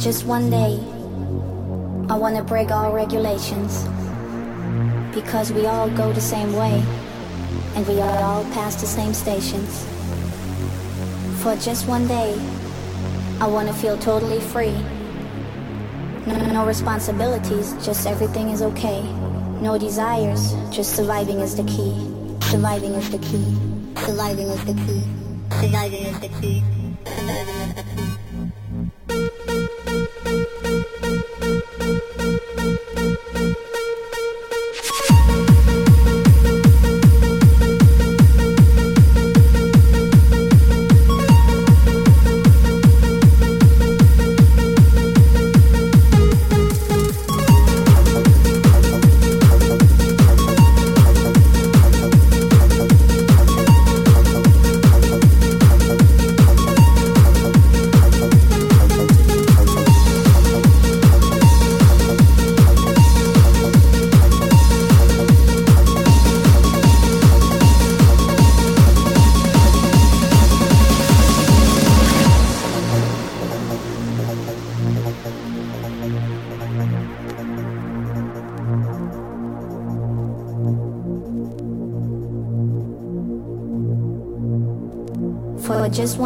just one day, I wanna break all regulations. Because we all go the same way, and we all pass the same stations. For just one day, I wanna feel totally free. No, no responsibilities, just everything is okay. No desires, just surviving is the key. Surviving is the key. Surviving is the key. Surviving is the key.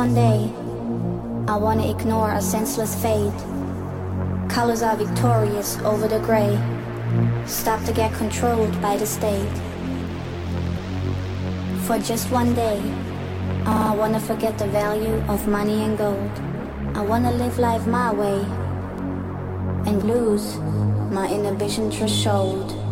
One day, I wanna ignore a senseless fate. Colors are victorious over the gray. Stop to get controlled by the state. For just one day, oh, I wanna forget the value of money and gold. I wanna live life my way and lose my inhibition threshold.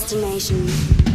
Destination.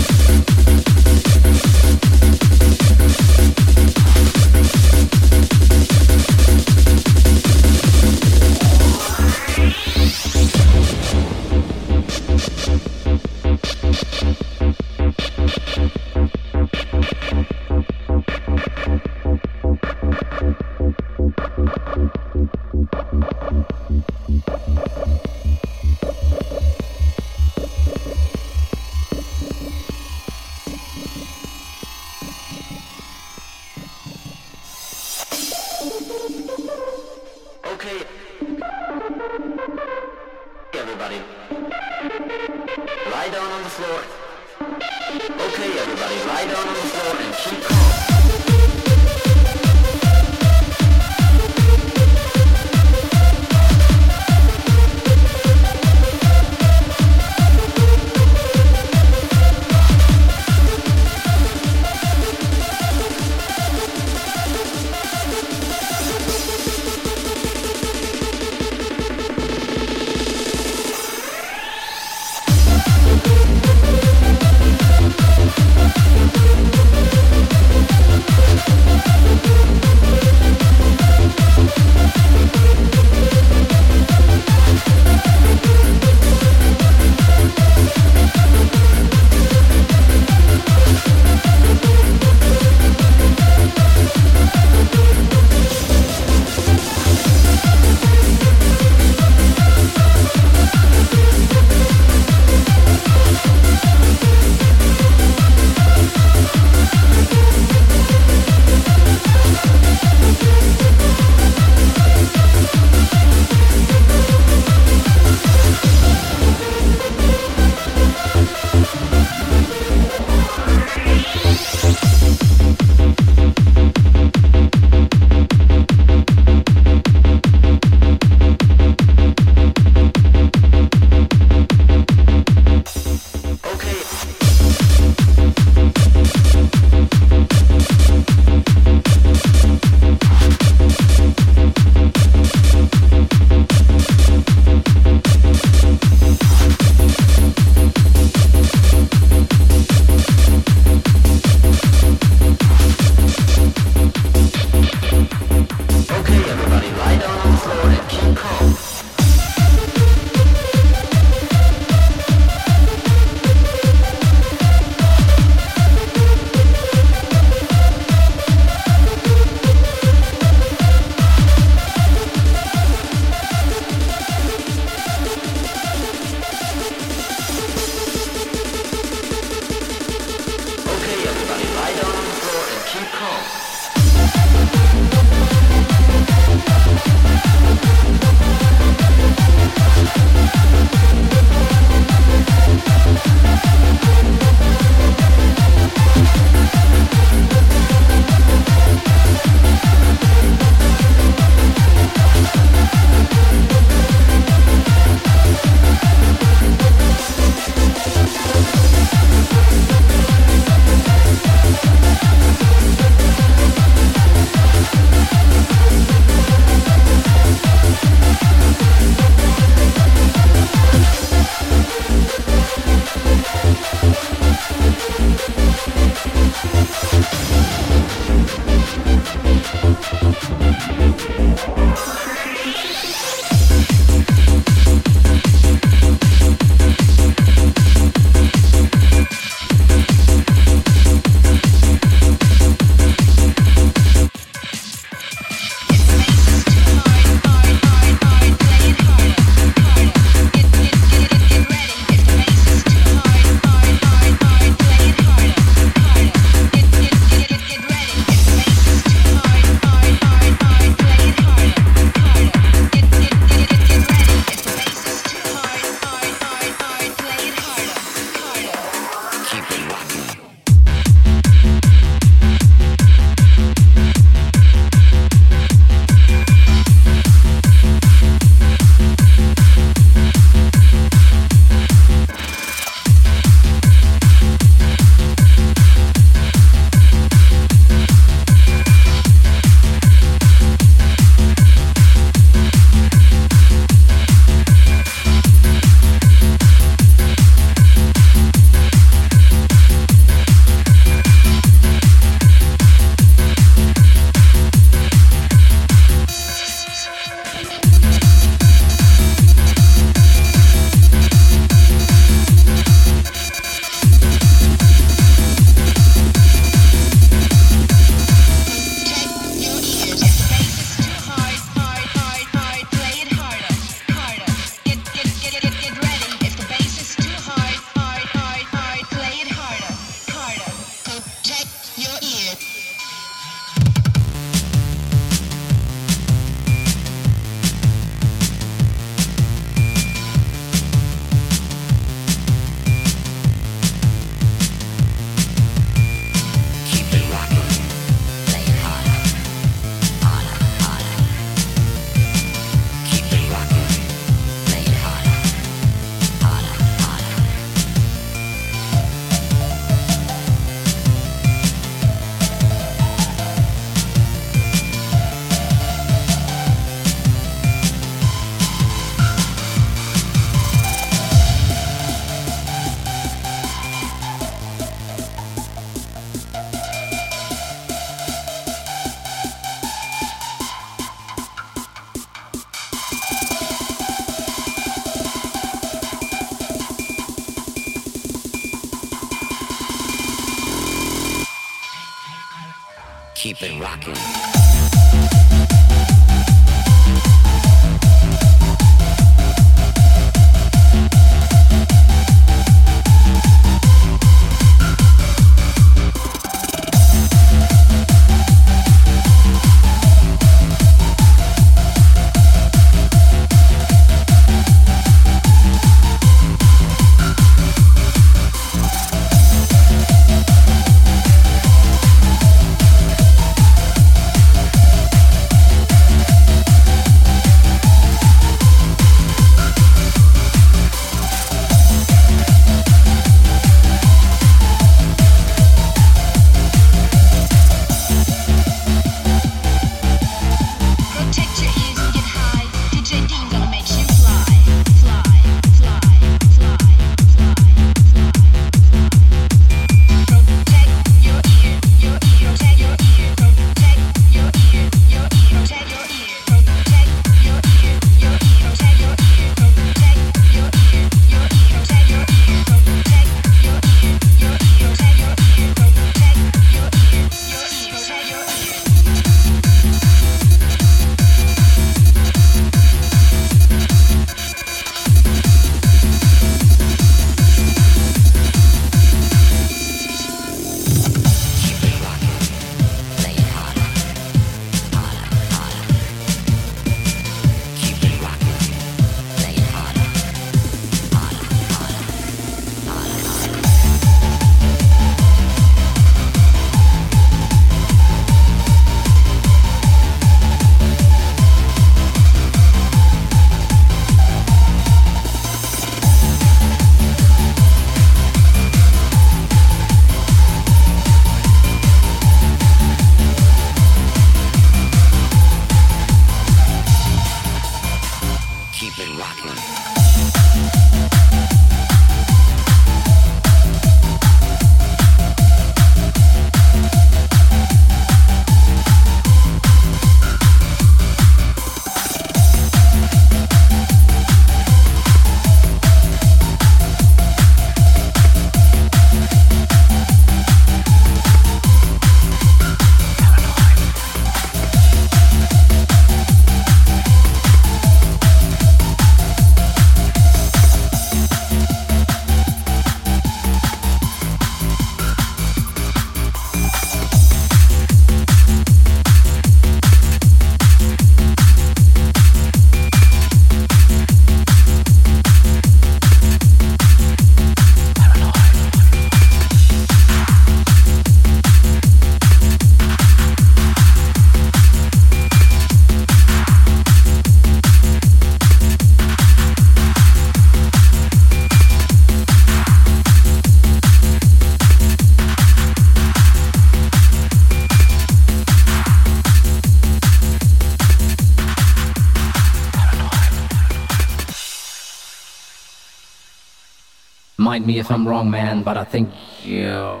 Me if I'm wrong, man, but I think you're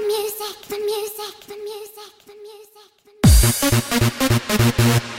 music, the music, the music, the music. The music.